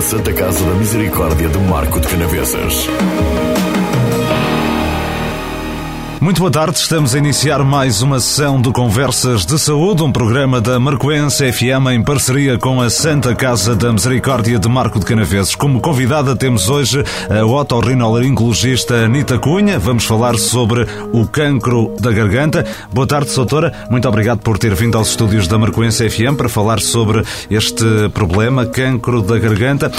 Santa Casa da Misericórdia de Marco de Canavesas. Muito boa tarde, estamos a iniciar mais uma sessão de Conversas de Saúde, um programa da Marcoense FM em parceria com a Santa Casa da Misericórdia de Marco de Canaveses. Como convidada temos hoje a otorrinolaringologista Anita Cunha. Vamos falar sobre o cancro da garganta. Boa tarde, doutora. Muito obrigado por ter vindo aos estúdios da Marcoense FM para falar sobre este problema, cancro da garganta.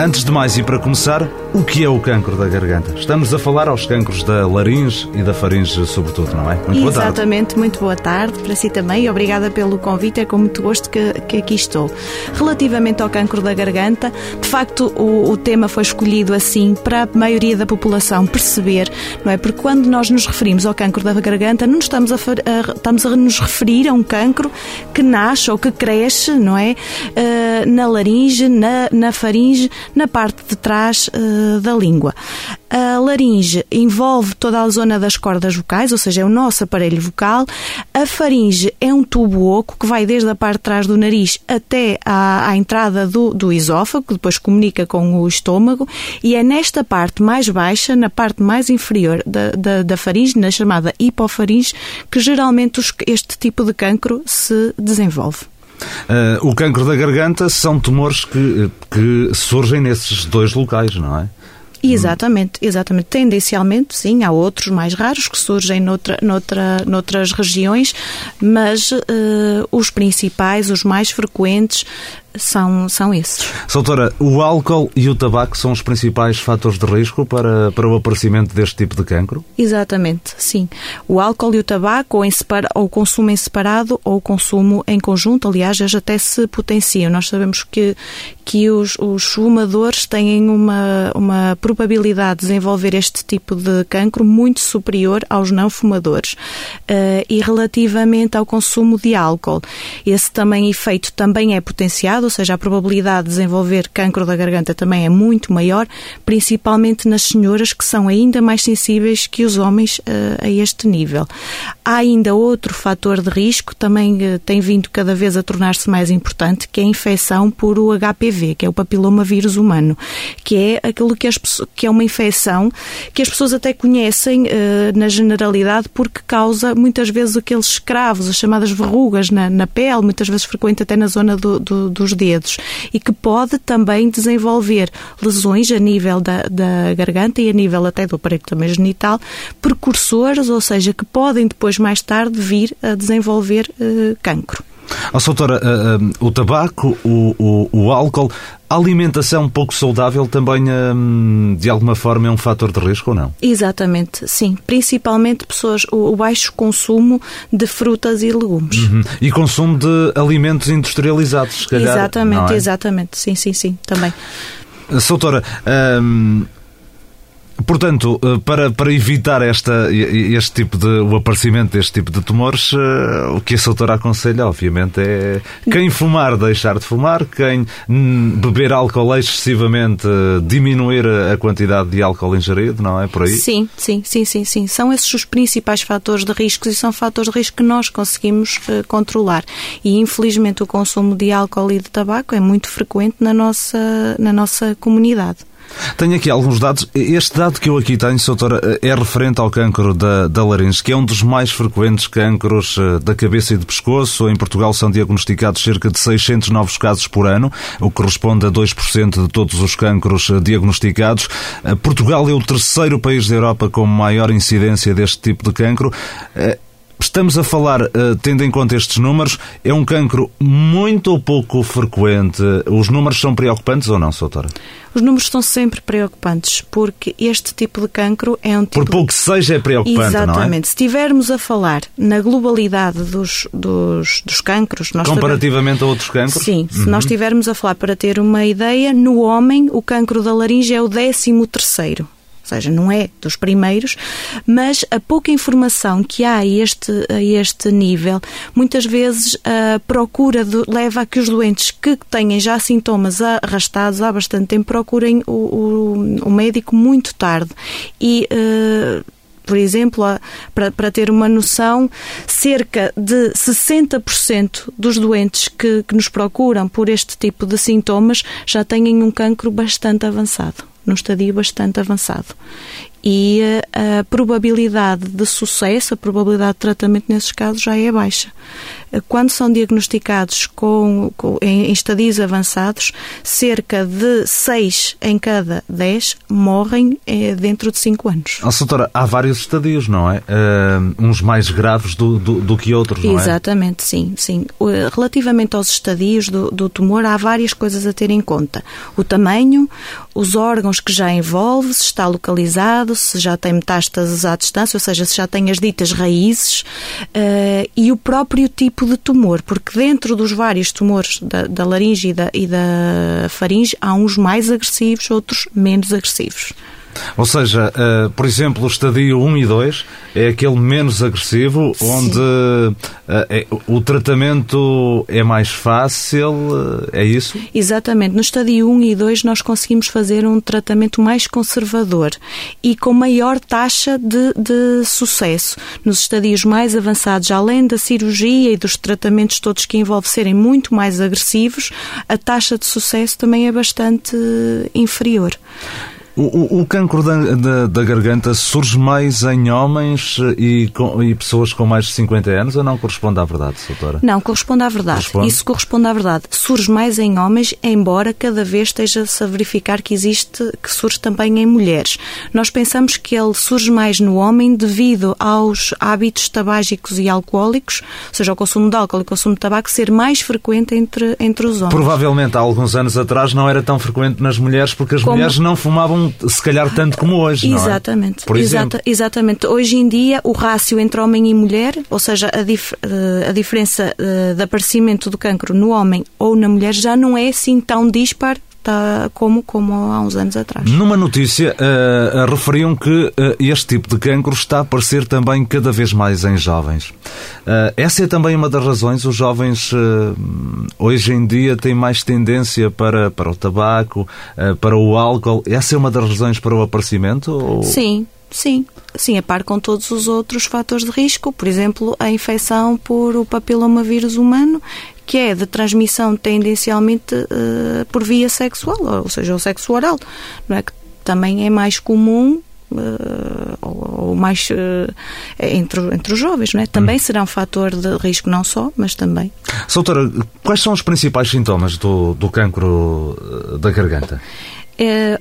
Antes de mais e para começar, o que é o cancro da garganta? Estamos a falar aos cancros da laringe e da faringe, sobretudo, não é? Muito boa tarde. Exatamente, muito boa tarde para si também e obrigada pelo convite. É com muito gosto que, que aqui estou. Relativamente ao cancro da garganta, de facto, o, o, tema foi escolhido assim para a maioria da população perceber, não é? Porque quando nós nos referimos ao cancro da garganta, não estamos a, a estamos a nos referir a um cancro que nasce ou que cresce, não é? Uh, na laringe, na, na faringe na parte de trás uh, da língua. A laringe envolve toda a zona das cordas vocais, ou seja, é o nosso aparelho vocal. A faringe é um tubo oco que vai desde a parte de trás do nariz até à, à entrada do, do esófago, que depois comunica com o estômago, e é nesta parte mais baixa, na parte mais inferior da, da, da faringe, na chamada hipofaringe, que geralmente os, este tipo de cancro se desenvolve. Uh, o cancro da garganta são tumores que, que surgem nesses dois locais, não é? Exatamente, exatamente. Tendencialmente, sim, há outros mais raros que surgem noutra, noutra, noutras regiões, mas uh, os principais, os mais frequentes, são, são esses. Doutora, o álcool e o tabaco são os principais fatores de risco para, para o aparecimento deste tipo de cancro? Exatamente, sim. O álcool e o tabaco, ou, em separa, ou o consumo em separado, ou o consumo em conjunto, aliás, eles até se potenciam. Nós sabemos que, que os, os fumadores têm uma, uma probabilidade de desenvolver este tipo de cancro muito superior aos não fumadores. Uh, e relativamente ao consumo de álcool, esse também efeito também é potenciado, ou seja, a probabilidade de desenvolver cancro da garganta também é muito maior, principalmente nas senhoras que são ainda mais sensíveis que os homens uh, a este nível. Há ainda outro fator de risco, também uh, tem vindo cada vez a tornar-se mais importante, que é a infecção por o HPV, que é o papiloma vírus humano, que é aquilo que, as, que é uma infecção que as pessoas até conhecem uh, na generalidade porque causa muitas vezes aqueles escravos, as chamadas verrugas na, na pele, muitas vezes frequente até na zona do, do, dos dedos e que pode também desenvolver lesões a nível da, da garganta e a nível até do aparelho também genital, precursores, ou seja, que podem depois mais tarde vir a desenvolver uh, cancro. Oh, doutora, uh, uh, o tabaco, o, o, o, álcool, a alimentação pouco saudável também, uh, de alguma forma, é um fator de risco ou não? Exatamente, sim. Principalmente pessoas, o, o baixo consumo de frutas e legumes. Uhum. E consumo de alimentos industrializados, se calhar. Exatamente, é? exatamente. Sim, sim, sim, também. Soutora, Portanto, eh, para, para evitar esta, este tipo de, o aparecimento deste tipo de tumores, eh, o que a doutora aconselha, obviamente, é quem fumar deixar de fumar, quem beber álcool excessivamente diminuir a quantidade de álcool ingerido, não é por aí? Sim, sim, sim, sim, sim. São esses os principais fatores de risco e são fatores de risco que nós conseguimos uh, controlar. E infelizmente o consumo de álcool e de tabaco é muito frequente na nossa, na nossa comunidade. Tenho aqui alguns dados. Este dado que eu aqui tenho, doutora, é referente ao cancro da, da laringe, que é um dos mais frequentes cancros eh, da cabeça e do pescoço. Em Portugal são diagnosticados cerca de 600 novos casos por ano, o que corresponde a 2% de todos os cancros eh, diagnosticados. Eh, Portugal é o terceiro país da Europa com maior incidência deste tipo de cancro. Estamos a falar, uh, tendo em conta estes números, é um cancro muito ou pouco frequente. Os números são preocupantes ou não, doutora? Os números são sempre preocupantes, porque este tipo de cancro é um tipo... Por pouco que seja, é preocupante, Exatamente. não é? Se estivermos a falar na globalidade dos, dos, dos cancros... Comparativamente a outros cancros? Sim. Se uhum. nós estivermos a falar, para ter uma ideia, no homem o cancro da laringe é o décimo terceiro ou seja, não é dos primeiros, mas a pouca informação que há a este, a este nível, muitas vezes a procura de, leva a que os doentes que têm já sintomas arrastados há bastante tempo procurem o, o, o médico muito tarde. E. Uh, Por exemplo, para, para ter uma noção, cerca de 60% dos doentes que, que nos procuram por este tipo de sintomas já têm um cancro bastante avançado, num estadio bastante avançado e a probabilidade de sucesso, a probabilidade de tratamento nesses casos já é baixa. Quando são diagnosticados com, com em, estadios avançados, cerca de 6 em cada 10 morrem é, dentro de 5 anos. Oh, doutora, há vários estadios, não é? Uh, uns mais graves do, do, do, que outros, não é? Exatamente, sim, sim. Relativamente aos estadios do, do tumor, há várias coisas a ter em conta. O tamanho, os órgãos que já envolve, se está localizado, se já tem metástases à distância, ou seja, se já tem as ditas raízes, uh, e o próprio tipo de tumor, porque dentro dos vários tumores da, da laringe e da, e da faringe há uns mais agressivos, outros menos agressivos. Ou seja, uh, por exemplo, o estadio 1 e 2 é aquele menos agressivo, Sim. onde uh, é, o tratamento é mais fácil, uh, é isso? Exatamente. No estadio 1 e 2 nós conseguimos fazer um tratamento mais conservador e com maior taxa de, de sucesso. Nos estadios mais avançados, além da cirurgia e dos tratamentos todos que envolvem serem muito mais agressivos, a taxa de sucesso também é bastante inferior. O, o, cancro da, da, da, garganta surge mais em homens e, com, e, pessoas com mais de 50 anos ou não corresponde à verdade, doutora? Não, corresponde à verdade. Corresponde? Isso corresponde à verdade. Surge mais em homens, embora cada vez esteja-se a verificar que existe, que surge também em mulheres. Nós pensamos que ele surge mais no homem devido aos hábitos tabágicos e alcoólicos, ou seja, o consumo de álcool e o consumo de tabaco ser mais frequente entre, entre os homens. Provavelmente há alguns anos atrás não era tão frequente nas mulheres porque as Como... mulheres não fumavam se calhar tanto como hoje, exatamente, não é? Por Exata, exatamente. Hoje em dia, o rácio entre homem e mulher, ou seja, a, dif eh, a diferença uh, de aparecimento do cancro no homem ou na mulher já não é assim tão dispar como, como há uns anos atrás. Numa notícia, uh, referiam que uh, este tipo de cancro está a aparecer também cada vez mais em jovens. Uh, essa é também uma das razões. Os jovens hoje em dia têm mais tendência para, para o tabaco, para o álcool. Essa é uma das razões para o aparecimento? Ou... Sim, Sim, sim, a par com todos os outros fatores de risco, por exemplo, a infecção por o papilomavírus humano, que é de transmissão tendencialmente uh, por via sexual, ou seja, o sexo oral, não é? que também é mais comum Uh, ou, ou, mais uh, entre, entre os jovens, não é? Também hum. será um fator de risco, não só, mas também. Soutora, quais são os principais sintomas do, do cancro da garganta?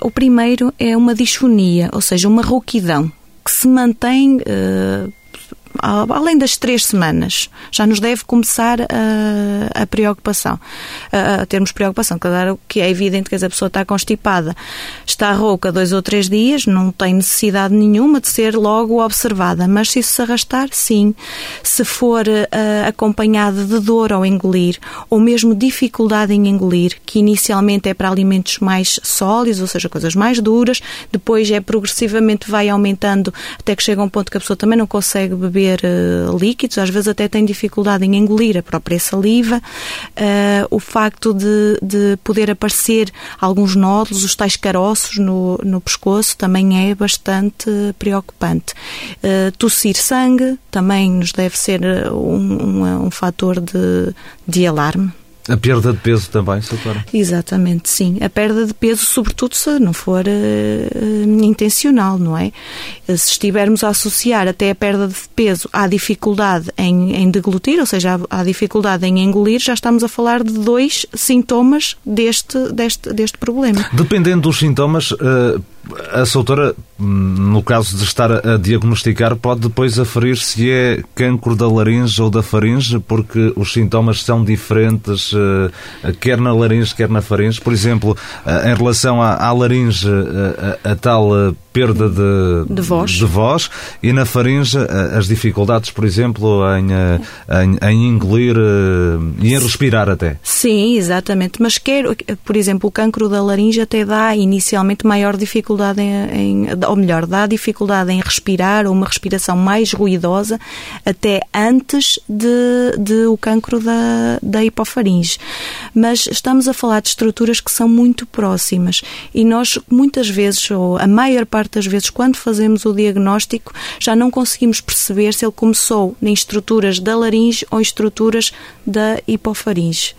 o primeiro é uma disfonia, ou seja, uma rouquidão que se mantém além das três semanas, já nos deve começar a, a preocupação, a, a, termos preocupação. Claro que é evidente que a pessoa está constipada, está rouca dois ou três dias, não tem necessidade nenhuma de ser logo observada, mas se isso se arrastar, sim. Se for uh, acompanhada de dor ao engolir, ou mesmo dificuldade em engolir, que inicialmente é para alimentos mais sólidos, ou seja, coisas mais duras, depois é progressivamente vai aumentando até que chega a um ponto que a pessoa também não consegue beber uh, líquidos, às vezes até tem dificuldade em engolir a própria saliva. Uh, o facto de, de poder aparecer alguns nódulos, os tais caroços no, no pescoço, também é bastante preocupante. Uh, tossir sangue também nos deve ser um, um, um fator de, de alarme. A perda de peso também, doutora? Exatamente, sim. A perda de peso, sobretudo se não for uh, intencional, não é? Se estivermos a associar até a perda de peso à dificuldade em, em deglutir, ou seja, à, à, dificuldade em engolir, já estamos a falar de dois sintomas deste, deste, deste problema. Dependendo dos sintomas, uh, a doutora, no caso de estar a diagnosticar, pode depois aferir se é cancro da laringe ou da faringe, porque os sintomas são diferentes, eh, quer na laringe, quer na faringe. Por exemplo, eh, em relação à, laringe, a, a, a tal perda de, de, voz. de voz e na faringe as dificuldades, por exemplo, em, em, em engolir e em respirar até. Sim, exatamente. Mas quer, por exemplo, o cancro da laringe até dá inicialmente maior dificuldade dificuldade em, em, ou melhor, dá dificuldade em respirar ou uma respiração mais ruidosa até antes de, de o cancro da, da hipofaringe. Mas estamos a falar de estruturas que são muito próximas e nós muitas vezes, ou a maior parte das vezes, quando fazemos o diagnóstico, já não conseguimos perceber se ele começou em estruturas da laringe ou em estruturas da hipofaringe.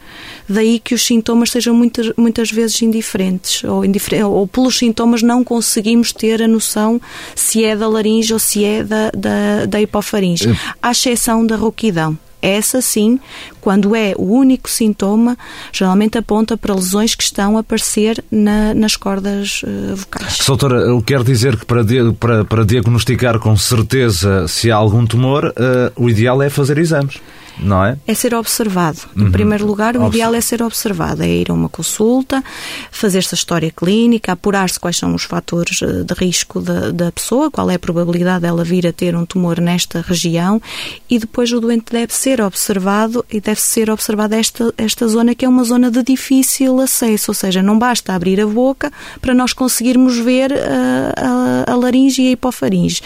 Daí que os sintomas sejam muitas, muitas vezes indiferentes, ou, indifer ou pelos sintomas não conseguimos ter a noção se é da laringe ou se é da, da, da hipofaringe, à exceção da rouquidão. Essa sim, quando é o único sintoma, geralmente aponta para lesões que estão a aparecer na, nas cordas uh, vocais. Doutora, eu quero dizer que para, para, para diagnosticar com certeza se há algum tumor, uh, o ideal é fazer exames não é? É ser observado. Em uhum. primeiro lugar, o ideal é ser observado, é ir a uma consulta, fazer essa história clínica, apurar-se quais são os fatores eh, de risco da, da pessoa, qual é a probabilidade dela vir a ter um tumor nesta região e depois o doente deve ser observado e deve ser observada esta, esta zona que é uma zona de difícil acesso, ou seja, não basta abrir a boca para nós conseguirmos ver a, eh, a, a laringe e a hipofaringe.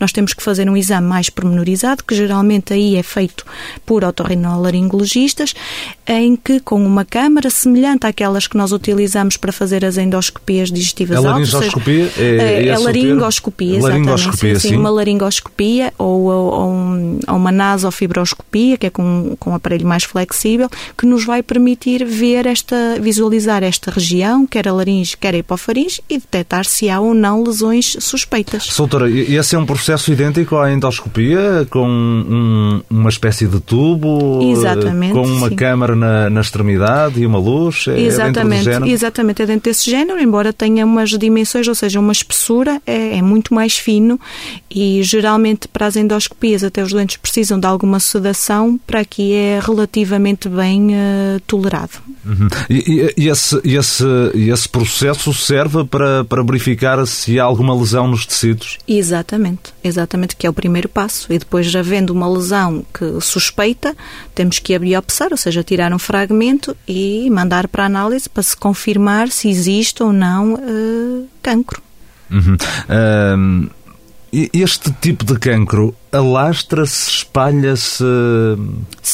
Nós temos que fazer um exame mais pormenorizado, que geralmente aí é feito por por otorrinolaringologistas, em que com uma câmara semelhante àquelas que nós utilizamos para fazer as endoscopias digestivas a laringoscopia é, é, é laringoscopia, laringoscopia sim, sim, uma laringoscopia ou, ou, ou, uma nasofibroscopia, que é com, com um aparelho mais flexível, que nos vai permitir ver esta, visualizar esta região, quer a laringe, quer a hipofaringe, e detectar se há ou não lesões suspeitas. Soutora, esse é um processo idêntico à endoscopia, com um, uma espécie de tubo tubo exatamente, com uma sim. câmara na, na, extremidade e uma luz? É exatamente, dentro exatamente, é dentro desse género, embora tenha umas dimensões, ou seja, uma espessura, é, é muito mais fino e geralmente para as endoscopias até os doentes precisam de alguma sedação, para aqui é relativamente bem uh, tolerado. Uhum. E, e, esse, esse, esse processo serve para, para verificar se há alguma lesão nos tecidos? Exatamente, exatamente, que é o primeiro passo. E depois, havendo uma lesão que suspeita, temos que a biopsar, ou seja, tirar um fragmento e mandar para análise para se confirmar se existe ou não uh, cancro. Uhum. Um, este tipo de cancro alastra-se, espalha-se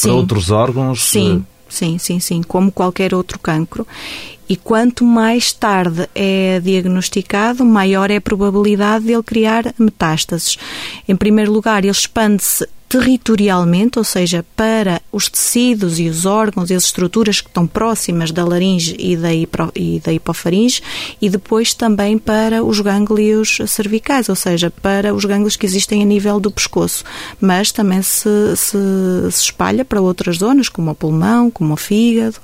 para outros órgãos? Sim, sim, sim, sim, como qualquer outro cancro. E quanto mais tarde é diagnosticado, maior é a probabilidade de ele criar metástases. Em primeiro lugar, ele expande-se territorialmente, ou seja, para os tecidos e os órgãos e as estruturas que estão próximas da laringe e da, e da hipofaringe, e depois também para os gânglios cervicais, ou seja, para os gânglios que existem a nível do pescoço. Mas também se, se, se espalha para outras zonas, como o pulmão, como o fígado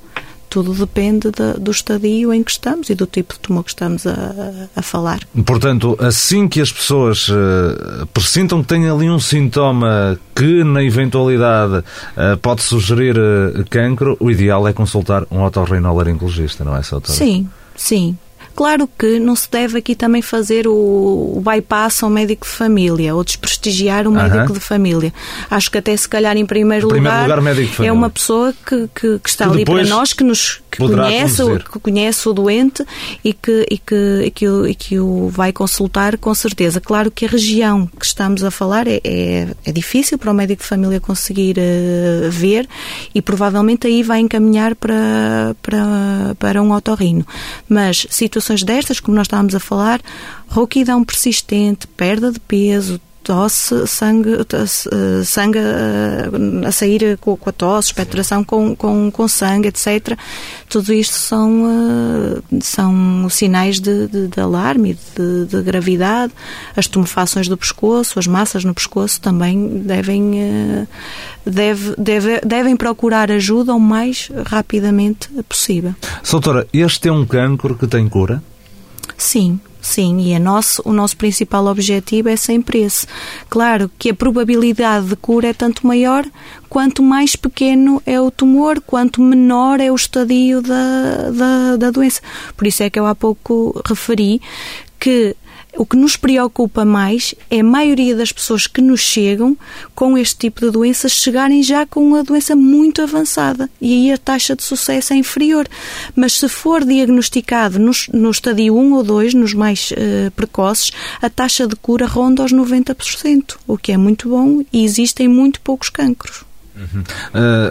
tudo depende de, do estadio em que estamos e do tipo de tumor que estamos a, a falar. Portanto, assim que as pessoas uh, pressintam que têm ali um sintoma que, na eventualidade, uh, pode sugerir uh, cancro, o ideal é consultar um otorrinolaringologista, não é, Soutora? Sim, sim. Claro que não se deve aqui também fazer o, o bypass ao médico de família ou desprestigiar o médico de família. Acho que até se calhar em primeiro, primeiro lugar, lugar é uma pessoa que, que, que está que ali para nós, que nos que conhece, que conhece o doente e que, e, que, e, que o, e que o vai consultar com certeza. Claro que a região que estamos a falar é, é, é difícil para o médico de família conseguir uh, ver e provavelmente aí vai encaminhar para, para, para um otorrino. Mas situações situações destas, como nós estávamos a falar, rouquidão persistente, perda de peso, tosse, sangue, eh, sangue eh, a sair com a tosse, expectoração com, com, com sangue, etc. Tudo isto são, eh, são sinais de, de, de alarme, de, de, gravidade. As tumefações do pescoço, as massas no pescoço também devem, deve, deve, devem procurar ajuda o mais rapidamente possível. Doutora, este é um cancro que tem cura? Sim, Sim, e nosso, o nosso principal objetivo é sempre esse. Claro que a probabilidade de cura é tanto maior quanto mais pequeno é o tumor, quanto menor é o estadio da, da, da doença. Por isso é que eu há pouco referi que O que nos preocupa mais é a maioria das pessoas que nos chegam com este tipo de doenças chegarem já com uma doença muito avançada e aí a taxa de sucesso é inferior. Mas se for diagnosticado no, no estadio 1 ou 2, nos mais uh, precoces, a taxa de cura ronda aos 90%, o que é muito bom e existem muito poucos cancros. Uhum.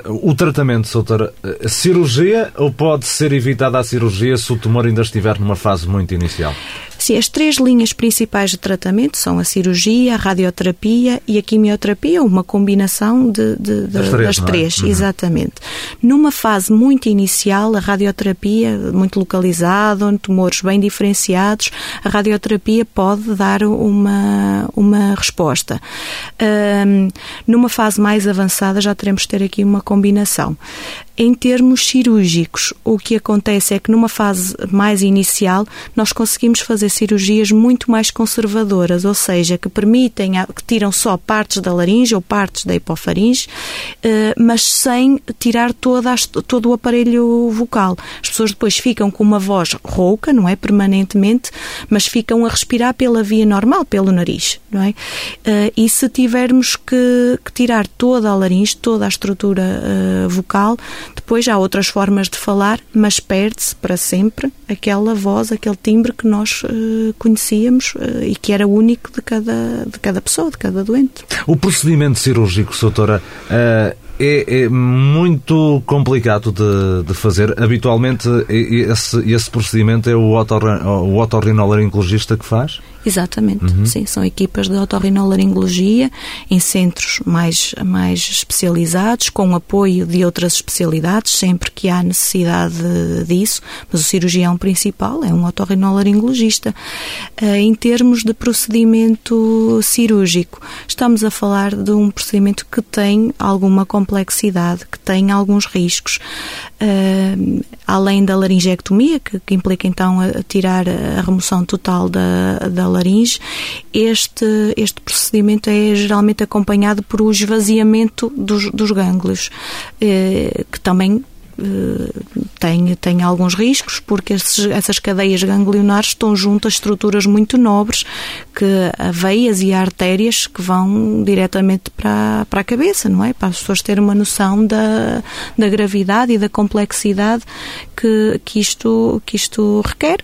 Uh, o tratamento, doutora, uh, cirurgia ou pode ser evitada a cirurgia se o tumor ainda estiver numa fase muito inicial? Sim, as três linhas principais de tratamento são a cirurgia, a radioterapia e a quimioterapia, uma combinação de, de, de das três, das é? três uhum. exatamente. Numa fase muito inicial, a radioterapia, muito localizada, tumores bem diferenciados, a radioterapia pode dar uma, uma resposta. Um, numa fase mais avançada, já teremos de ter aqui uma combinação. Em termos cirúrgicos, o que acontece é que numa fase mais inicial nós conseguimos fazer cirurgias muito mais conservadoras, ou seja, que permitem, que tiram só partes da laringe ou partes da hipofaringe, eh, mas sem tirar toda a, todo o aparelho vocal. As pessoas depois ficam com uma voz rouca, não é? Permanentemente, mas ficam a respirar pela via normal, pelo nariz, não é? Eh, e se tivermos que, que tirar toda a laringe, toda a estrutura eh, vocal, depois há outras formas de falar, mas perde-se para sempre aquela voz, aquele timbre que nós conhecíamos uh, e que era único de cada, de cada pessoa, de cada doente. O procedimento cirúrgico, doutora, uh, é, é, muito complicado de, de, fazer. Habitualmente, esse, esse procedimento é o, o otorrinolaringologista que faz? Exatamente, uhum. sim. São equipas de otorrinolaringologia em centros mais, mais especializados, com apoio de outras especialidades, sempre que há necessidade disso, mas o cirurgião principal é um otorrinolaringologista. Uh, em termos de procedimento cirúrgico, estamos a falar de um procedimento que tem alguma complexidade, que tem alguns riscos. Uh, além da laringectomia, que, que, implica então a, a tirar a remoção total da, da laringe, este, este procedimento é geralmente acompanhado por o esvaziamento dos, dos gânglios, eh, que também tem, tem alguns riscos, porque esses, essas cadeias ganglionares estão junto a estruturas muito nobres, que a veias e a artérias que vão diretamente para, para a cabeça, não é? Para as pessoas terem uma noção da, da gravidade e da complexidade que, que, isto, que isto requer.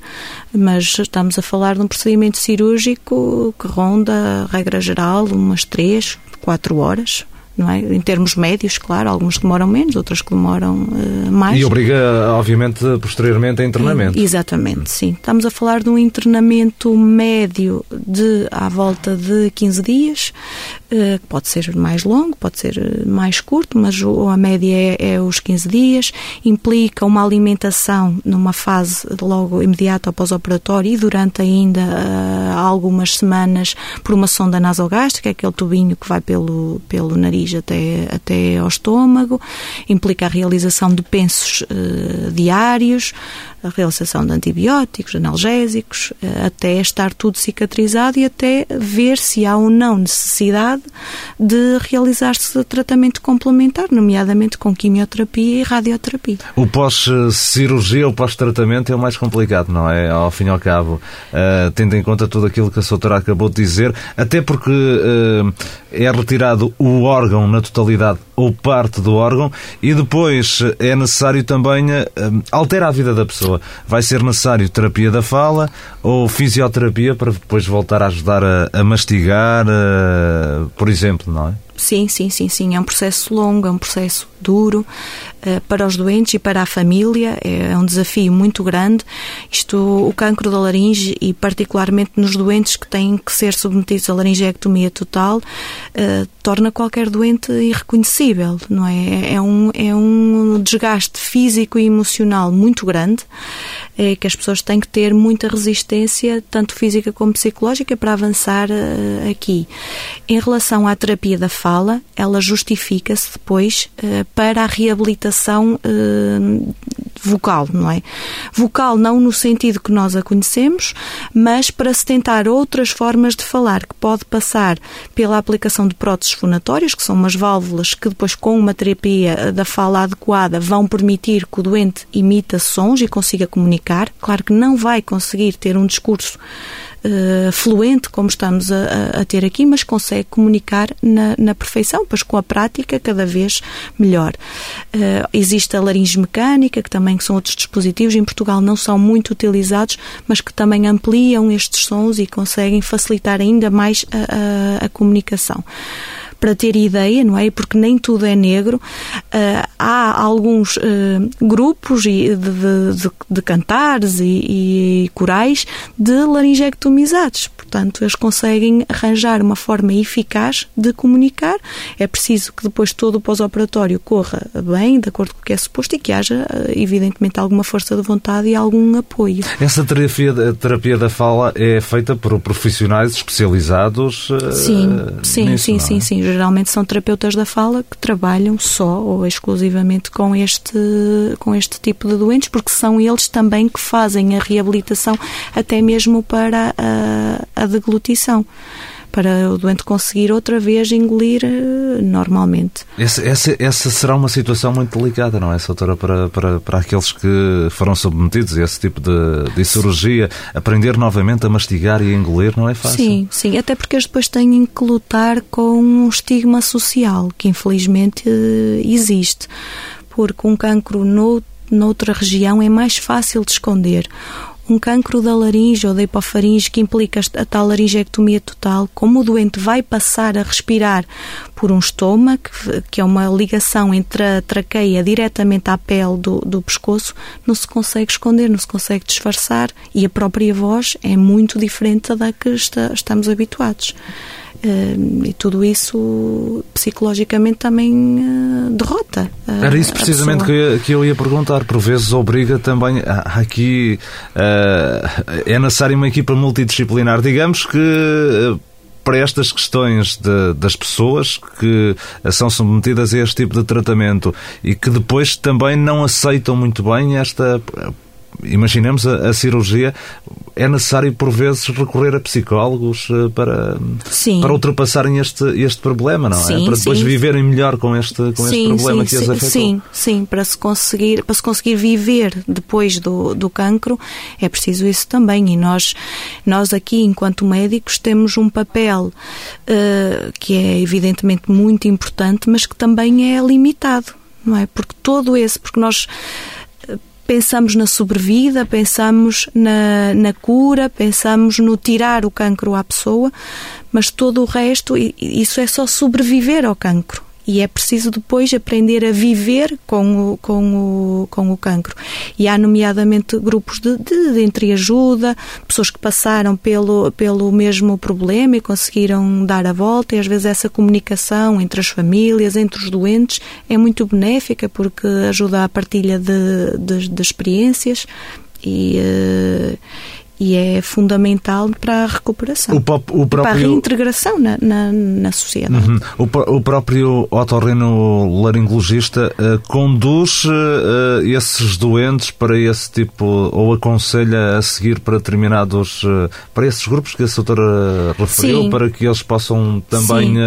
Mas estamos a falar de um procedimento cirúrgico que ronda, regra geral, umas 3, 4 horas é? Em termos médios, claro, alguns demoram menos, outros que demoram uh, mais. E obriga, obviamente, posteriormente a internamento. exatamente, sim. Estamos a falar de um internamento médio de à volta de 15 dias, uh, pode ser mais longo, pode ser eh, mais curto, mas a média é, é os 15 dias, implica uma alimentação numa fase logo imediata ao pós-operatório e durante ainda uh, algumas semanas por uma sonda nasogástrica, aquele tubinho que vai pelo, pelo nariz até, até ao estômago, implica a realização de pensos uh, diários, a realização de antibióticos, analgésicos, uh, até estar tudo cicatrizado e até ver se há ou não necessidade de realizar-se tratamento complementar, nomeadamente com quimioterapia e radioterapia. O pós-cirurgia, o pós-tratamento é o mais complicado, não é? Ao fim e ao cabo, uh, tendo em conta tudo aquilo que a doutora acabou de dizer, até porque é retirado o órgão órgão na totalidade ou parte do órgão e depois é necessário também uh, alterar a vida da pessoa. Vai ser necessário terapia da fala ou fisioterapia para depois voltar a ajudar a, a mastigar, por exemplo, não é? Sim, sim, sim, sim. É um processo longo, é um processo duro uh, para os doentes e para a família. É, é um desafio muito grande. Isto, o cancro da laringe e particularmente nos doentes que têm que ser submetidos à laringectomia total, uh, torna qualquer doente irreconhecível, não é? É um, é um desgaste físico e emocional muito grande é que as pessoas têm que ter muita resistência, tanto física como psicológica, para avançar uh, aqui. Em relação à terapia da fala, ela justifica-se depois uh, para a reabilitação uh, vocal, não é? Vocal não no sentido que nós a conhecemos, mas para se tentar outras formas de falar, que pode passar pela aplicação de próteses fonatórias, que são umas válvulas que depois com uma terapia da fala adequada vão permitir que o doente imita sons e consiga comunicar. Claro que não vai conseguir ter um discurso uh, fluente como estamos a, a, ter aqui, mas consegue comunicar na, na, perfeição, pois com a prática cada vez melhor. Uh, existe a laringe mecânica, que também são outros dispositivos, em Portugal não são muito utilizados, mas que também ampliam estes sons e conseguem facilitar ainda mais a, a, a comunicação para ter ideia, não é? Porque nem tudo é negro. Uh, há alguns uh, grupos de, de, de cantares e, e, corais de laringectomizados. Portanto, eles conseguem arranjar uma forma eficaz de comunicar. É preciso que depois todo o pós-operatório corra bem, de acordo com o que é suposto, e que haja, eh, evidentemente, alguma força de vontade e algum apoio. Essa terapia, terapia da fala é feita por profissionais especializados? Sim, sim, nisso, sim, sim, é? sim geralmente são terapeutas da fala que trabalham só ou exclusivamente com este, com este tipo de doentes, porque são eles também que fazem a reabilitação até mesmo para a, a deglutição para o doente conseguir outra vez engolir uh, normalmente. Essa, essa, essa, será uma situação muito delicada, não é, doutora, para, para, para aqueles que foram submetidos a esse tipo de, de cirurgia, aprender novamente a mastigar e a engolir não é fácil. Sim, sim, até porque eles depois têm que lutar com um estigma social que infelizmente uh, existe, porque um cancro no, noutra região é mais fácil de esconder um cancro da laringe ou da hipofaringe que implica a tal laringectomia total, como o doente vai passar a respirar por um estômago, que é uma ligação entre a traqueia diretamente à pele do, do pescoço, não se consegue esconder, não se consegue disfarçar e a própria voz é muito diferente da que está, estamos habituados. Uh, e tudo isso psicologicamente também uh, derrota. Uh, Era isso precisamente que eu, ia, que eu, ia, perguntar. Por vezes obriga também. Aqui é necessário uma equipa multidisciplinar. Digamos que para estas questões de, das pessoas que são submetidas a este tipo de tratamento e que depois também não aceitam muito bem esta imaginemos a, a, cirurgia, é necessário por vezes recorrer a psicólogos eh, para, para ultrapassarem este, este problema, não é? sim, é? Para depois sim. viverem melhor com este, com sim, este problema que as afetou. Sim, sim, para se conseguir, para se conseguir viver depois do, do cancro é preciso isso também e nós, nós aqui enquanto médicos temos um papel uh, que é evidentemente muito importante, mas que também é limitado, não é? Porque todo esse, porque nós pensamos na sobrevida, pensamos na, na cura, pensamos no tirar o cancro à pessoa, mas todo o resto, isso é só sobreviver ao cancro e é preciso depois aprender a viver com o, com o, com o cancro. E há, nomeadamente, grupos de, de, de entreajuda, pessoas que passaram pelo, pelo mesmo problema e conseguiram dar a volta, e às vezes essa comunicação entre as famílias, entre os doentes, é muito benéfica porque ajuda à partilha de, de, de experiências e. Uh, e é fundamental para a recuperação, o, pop, o próprio... para a reintegração na, na, na sociedade. Uhum. O, o, próprio otorrino laringologista uh, conduz uh, esses doentes para esse tipo, ou aconselha a seguir para determinados, uh, para esses grupos que a doutora referiu, Sim. para que eles possam também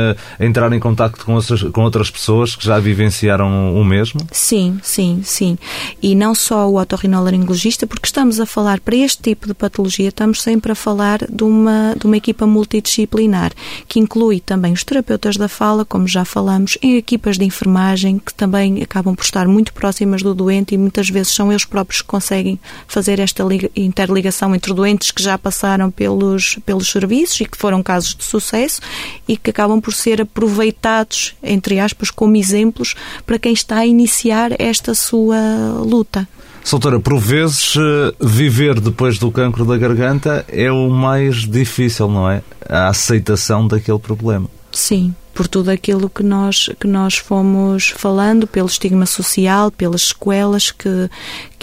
entrar em contato com outras, com outras pessoas que já vivenciaram o mesmo? Sim, sim, sim. E não só o otorrinolaringologista, porque estamos a falar para este tipo de patologia estamos sempre a falar de uma, de uma equipa multidisciplinar, que inclui também os terapeutas da fala, como já falamos, em equipas de enfermagem, que também acabam por estar muito próximas do doente e muitas vezes são eles próprios que conseguem fazer esta interligação entre doentes que já passaram pelos, pelos serviços e que foram casos de sucesso e que acabam por ser aproveitados, entre aspas, como exemplos para quem está a iniciar esta sua luta. Soutora, por vezes eh, viver depois do cancro da garganta é o mais difícil, não é? A aceitação daquele problema. Sim, por tudo aquilo que nós, que nós fomos falando, pelo estigma social, pelas sequelas que,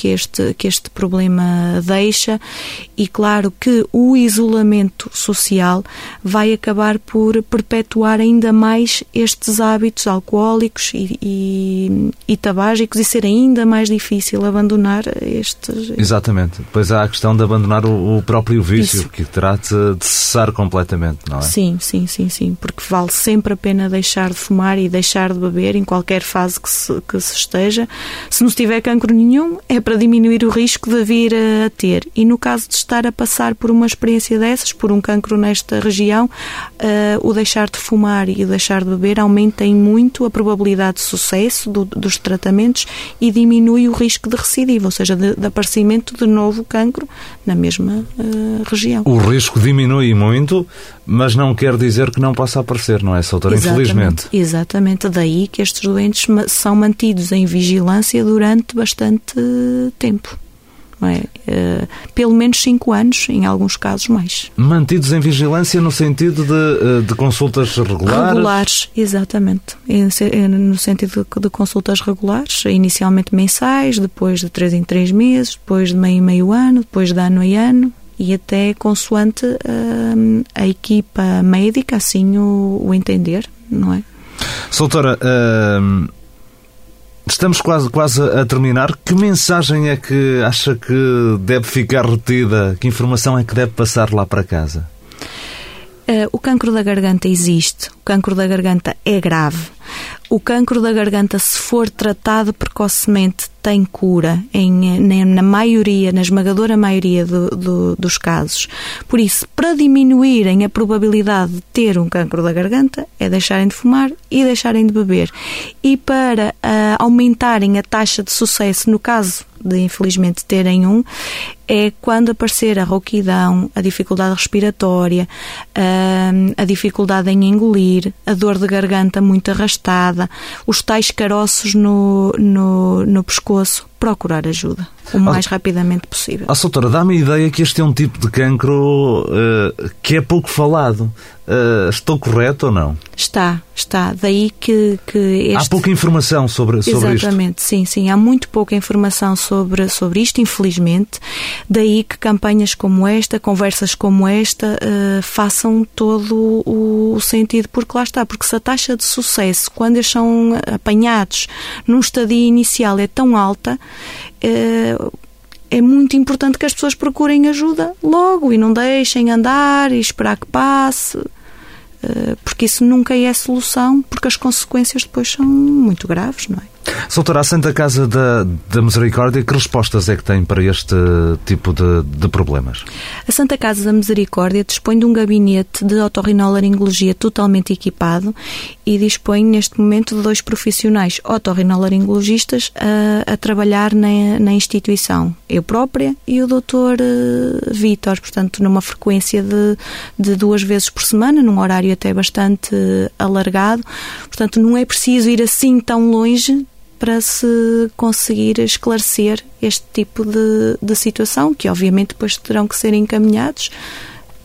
que, este, que este problema deixa, e claro que o isolamento social vai acabar por perpetuar ainda mais estes hábitos alcoólicos e, e, e tabágicos e ser ainda mais difícil abandonar estes. Exatamente. Depois há a questão de abandonar o, o próprio vício, Isso. que terá de, cessar completamente, não é? Sim, sim, sim, sim, porque vale sempre a pena deixar de fumar e deixar de beber em qualquer fase que se, que se esteja. Se não tiver cancro nenhum, é para diminuir o risco de vir a ter. E no caso de estar a passar por uma experiência dessas, por um cancro nesta região, uh, o deixar de fumar e o deixar de beber aumenta em muito a probabilidade de sucesso do, dos tratamentos e diminui o risco de recidiva, ou seja, de, de aparecimento de novo cancro na mesma uh, região. O risco diminui muito, mas não quer dizer que não possa aparecer, não é, doutora? Infelizmente. Exatamente. Daí que estes doentes são mantidos em vigilância durante bastante tempo é? Uh, pelo menos 5 anos, em alguns casos mais. Mantidos em vigilância no sentido de, eh, de consultas regulares? Regulares, exatamente. No sentido de, de consultas regulares, inicialmente mensais, depois de 3 em 3 meses, depois de meio em meio ano, depois de ano em ano, e até consoante uh, a equipa médica, assim o, o entender, não é? Soutora, uh, Estamos quase, quase a terminar. Que mensagem é que acha que deve ficar retida? Que informação é que deve passar lá para casa? Uh, o cancro da garganta existe. O cancro da garganta é grave. O cancro da garganta, se for tratado precocemente, tem cura em, na maioria, na esmagadora maioria do, do, dos casos. Por isso, para diminuírem a probabilidade de ter um cancro da garganta, é deixarem de fumar e deixarem de beber. E para uh, aumentarem a taxa de sucesso, no caso de infelizmente terem um, é quando aparecer a rouquidão, a dificuldade respiratória, uh, a dificuldade em engolir, a dor de garganta muito arrastada, os tais caroços no, no, no pescoço, procurar ajuda o mais rapidamente possível. A doutora, dá-me a ideia que este é um tipo de cancro uh, que é pouco falado. Uh, estou correto ou não? Está, está. Daí que, que este... Há pouca informação sobre, sobre Exatamente, isto. Exatamente, sim, sim. Há muito pouca informação sobre, sobre isto, infelizmente. Daí que campanhas como esta, conversas como esta, uh, façam todo o, sentido. Porque lá está, porque se a taxa de sucesso, quando eles são apanhados num estadio inicial, é tão alta, é muito importante que as pessoas procurem ajuda logo e não deixem andar e esperar que passe. Eh, porque isso nunca é solução, porque as consequências depois são muito graves, não é? Soutora, a Santa Casa da, da Misericórdia, que respostas é que tem para este tipo de, de, problemas? A Santa Casa da Misericórdia dispõe de um gabinete de otorrinolaringologia totalmente equipado e dispõe neste momento de dois profissionais otorrinolaringologistas a, a trabalhar na, na, instituição. Eu própria e o Dr. Eh, Vítor, portanto, numa frequência de, de duas vezes por semana, num horário até bastante alargado. Portanto, não é preciso ir assim tão longe para se conseguir esclarecer este tipo de, de situação, que obviamente depois terão que ser encaminhados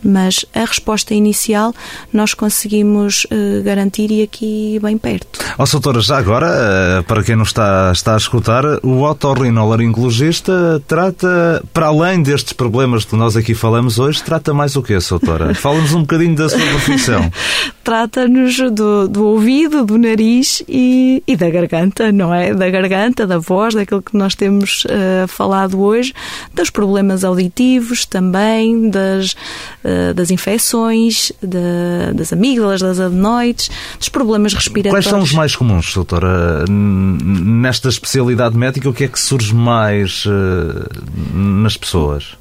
mas a resposta inicial nós conseguimos uh, garantir e aqui bem perto. Ó, oh, doutora, já agora, uh, para quem não está, está a escutar, o otorrinolaringologista trata, para além destes problemas que nós aqui falamos hoje, trata mais o quê, doutora? Fala-nos um bocadinho da sua profissão. Trata-nos do, do ouvido, do nariz e, e, da garganta, não é? Da garganta, da voz, daquilo que nós temos uh, falado hoje, dos problemas auditivos também, das das infecções, de, das amígdalas, das adenoides, dos problemas respiratórios. Quais são os mais comuns, doutora? Nesta especialidade médica, o que é que surge mais uh, nas pessoas?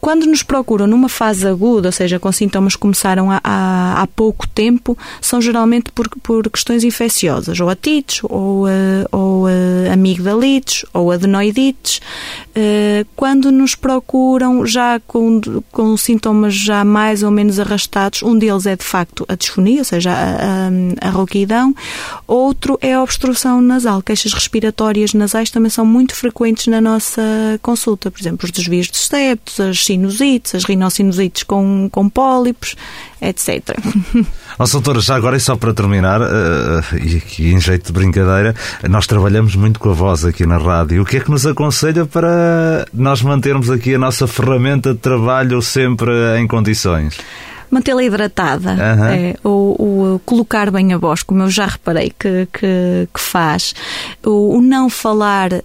Quando nos procuram numa fase aguda, ou seja, com sintomas que começaram há, há, há pouco tempo, são geralmente por, por questões infecciosas, ou atites, ou, uh, ou uh, amigdalites, ou adenoidites. Uh, quando nos procuram já com, com sintomas já mais ou menos arrastados, um deles é de facto a disfonia, ou seja, a, a, a rouquidão, outro é a obstrução nasal. Queixas respiratórias nasais também são muito frequentes na nossa consulta, por exemplo, os desvios de septos, as sinusites, as rinossinusites com, com pólipos, etc. Ó, doutora, já agora e só para terminar, uh, e aqui em jeito de brincadeira, nós trabalhamos muito com a voz aqui na rádio. O que é que nos aconselha para nós mantermos aqui a nossa ferramenta de trabalho sempre em condições? Mantê-la hidratada. Aham. É, o, o colocar bem a voz, como eu já reparei que, que, que faz. O, o não falar eh,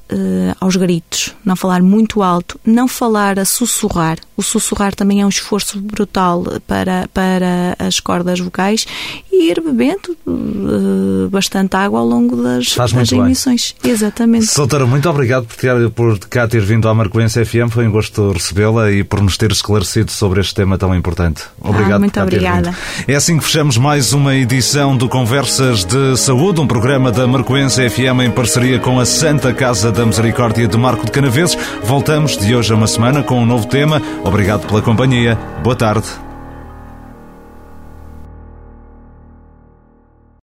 aos gritos, não falar muito alto, não falar a sussurrar. O sussurrar também é um esforço brutal para, para as cordas vocais e ir bebendo eh, bastante água ao longo das, Faz das muito bem. emissões. Exatamente. Soutora, muito obrigado por, ter, por cá ter vindo à Marcoense FM. Foi um gosto recebê-la e por nos ter esclarecido sobre este tema tão importante. Obrigado Ah, muito cá ter obrigada. É assim que fechamos mais uma edição do Conversas de Saúde, um programa da Marcoense FM em parceria com a Santa Casa da Misericórdia de Marco de Canaveses. Voltamos de hoje a uma semana com um novo tema. Obrigado pela companhia. Boa tarde.